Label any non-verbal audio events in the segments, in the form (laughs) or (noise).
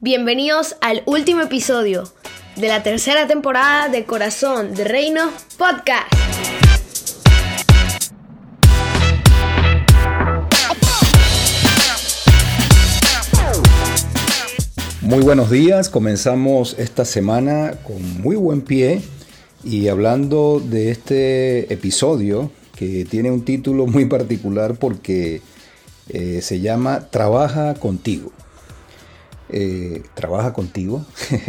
Bienvenidos al último episodio de la tercera temporada de Corazón de Reino Podcast. Muy buenos días, comenzamos esta semana con muy buen pie y hablando de este episodio que tiene un título muy particular porque eh, se llama Trabaja contigo. Eh, ¿Trabaja contigo?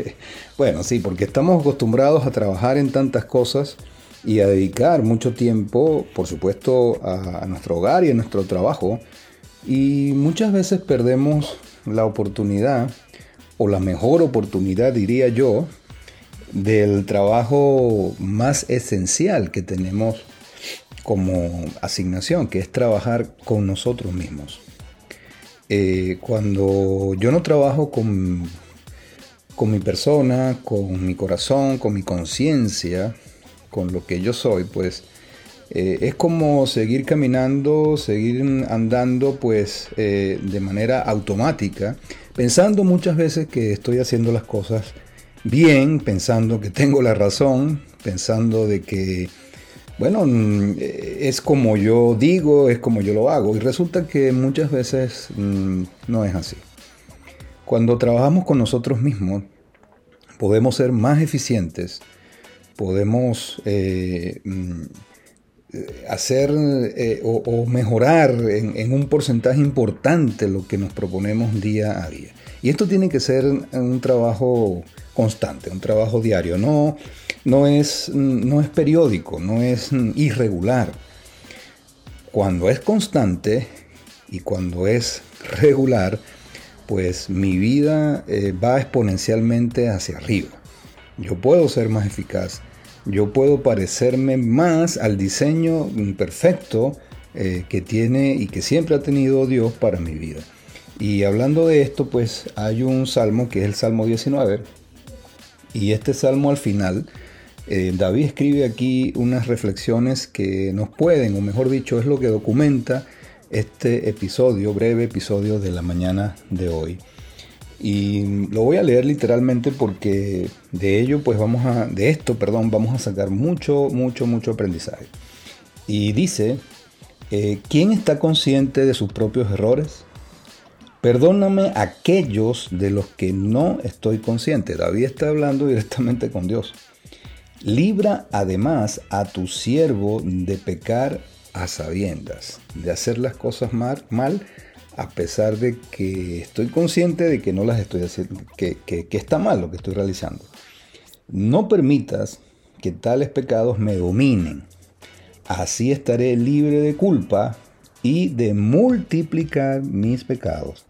(laughs) bueno, sí, porque estamos acostumbrados a trabajar en tantas cosas y a dedicar mucho tiempo, por supuesto, a, a nuestro hogar y a nuestro trabajo. Y muchas veces perdemos la oportunidad, o la mejor oportunidad, diría yo, del trabajo más esencial que tenemos como asignación, que es trabajar con nosotros mismos. Eh, cuando yo no trabajo con, con mi persona, con mi corazón, con mi conciencia, con lo que yo soy, pues eh, es como seguir caminando, seguir andando pues eh, de manera automática, pensando muchas veces que estoy haciendo las cosas bien, pensando que tengo la razón, pensando de que bueno, mm, es como yo digo, es como yo lo hago. Y resulta que muchas veces mm, no es así. Cuando trabajamos con nosotros mismos, podemos ser más eficientes, podemos eh, mm, hacer eh, o, mejorar en, un porcentaje importante lo que nos proponemos día a día. Y esto tiene que ser un trabajo constante, un trabajo diario. No, no es, no es periódico, no es irregular. Cuando es constante y cuando es regular, pues mi vida eh, va exponencialmente hacia arriba. Yo puedo ser más eficaz, yo puedo parecerme más al diseño perfecto eh, que tiene y que siempre ha tenido Dios para mi vida. Y hablando de esto, pues hay un salmo que es el Salmo 19. Y este salmo al final eh, David escribe aquí unas reflexiones que nos pueden, o mejor dicho, es lo que documenta este episodio, breve episodio de la mañana de hoy. Y lo voy a leer literalmente porque de ello, pues vamos a, de esto, perdón, vamos a sacar mucho, mucho, mucho aprendizaje. Y dice, eh, ¿quién está consciente de sus propios errores? Perdóname aquellos de los que no estoy consciente. David está hablando directamente con Dios. Libra además a tu siervo de pecar a sabiendas, de hacer las cosas mal, a pesar de que estoy consciente de que no las estoy haciendo, que, está mal lo que estoy realizando. No permitas que tales pecados me dominen. Así estaré libre de culpa y de multiplicar mis pecados.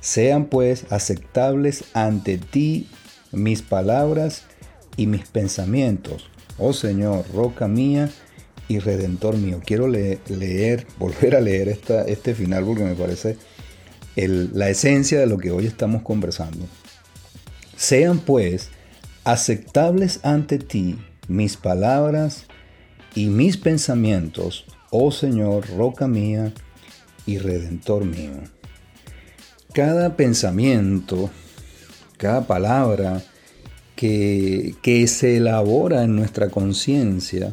Sean pues aceptables ante ti mis palabras y mis pensamientos. Oh Señor, roca mía y redentor mío. Quiero leer, (laughs) volver a leer esta, este final porque me parece la esencia de lo que hoy estamos conversando. Sean pues aceptables ante ti mis palabras y mis pensamientos, oh Señor, roca mía y redentor mío. Cada pensamiento, cada palabra, que, se elabora en nuestra conciencia,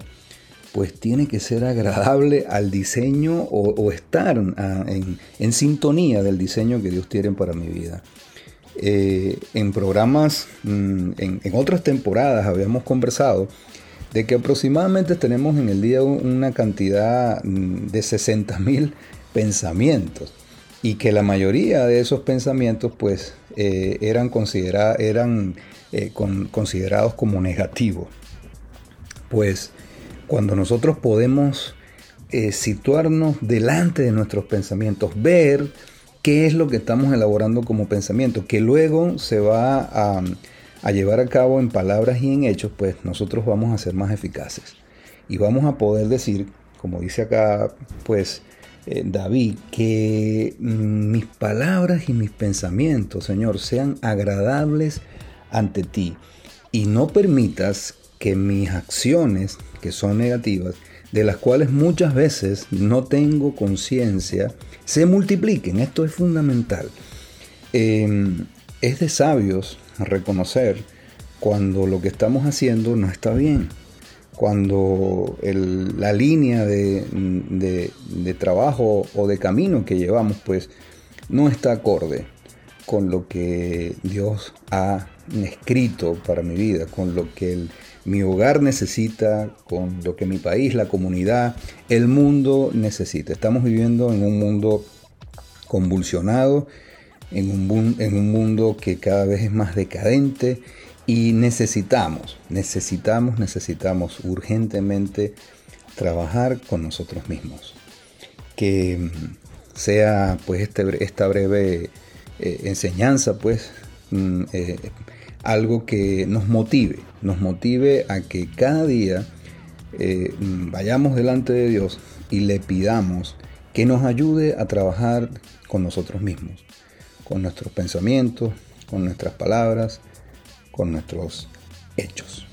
pues tiene que ser agradable al diseño o, estar ah, en, sintonía del diseño que Dios tiene para mi vida. Eh, en programas, mm, en, otras temporadas habíamos conversado de que aproximadamente tenemos en el día una cantidad mm, de 60 mil pensamientos y que la mayoría de esos pensamientos pues eh, eran, considerados eran eh, considerados como negativos. Pues cuando nosotros podemos eh, situarnos delante de nuestros pensamientos, ver qué es lo que estamos elaborando como pensamiento, que luego se va a, llevar a cabo en palabras y en hechos, pues nosotros vamos a ser más eficaces. Y vamos a poder decir, como dice acá, pues eh, David, que mm, mis palabras y mis pensamientos, Señor, sean agradables ante ti y no permitas que mis acciones, que son negativas, de las cuales muchas veces no tengo conciencia, se multipliquen. Esto es fundamental. Em, es de sabios reconocer cuando lo que estamos haciendo no está bien, cuando la línea de, trabajo o de camino que llevamos pues no está acorde con lo que Dios ha escrito para mi vida, con lo que el, mi hogar necesita, con lo que mi país, la comunidad, el mundo necesita. Estamos viviendo en un mundo convulsionado, en un, mundo que cada vez es más decadente y necesitamos, necesitamos, necesitamos urgentemente trabajar con nosotros mismos. Que mm, sea pues este, esta breve eh, enseñanza pues mm, eh, algo que nos motive, nos motive a que cada día eh, vayamos delante de Dios y le pidamos que nos ayude a trabajar con nosotros mismos, con nuestros pensamientos, con nuestras palabras, con nuestros hechos.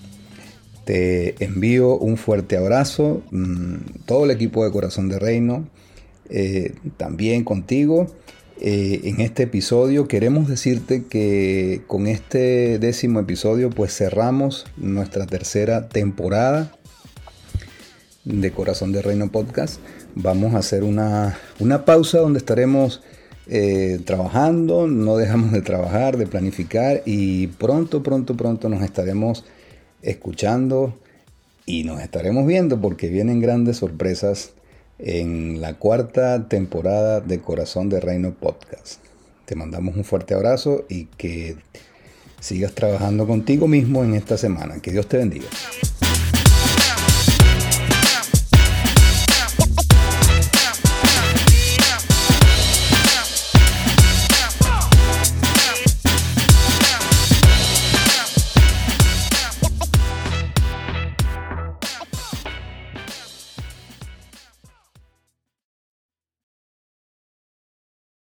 Te envío un fuerte abrazo, mm, todo el equipo de Corazón de Reino, eh, también contigo eh, en este episodio. Queremos decirte que con este décimo episodio pues cerramos nuestra tercera temporada de Corazón de Reino Podcast. Vamos a hacer una, pausa donde estaremos eh, trabajando, no dejamos de trabajar, de planificar y pronto, pronto, pronto nos estaremos escuchando y nos estaremos viendo porque vienen grandes sorpresas en la cuarta temporada de Corazón de Reino Podcast. Te mandamos un fuerte abrazo y que sigas trabajando contigo mismo en esta semana. Que Dios te bendiga.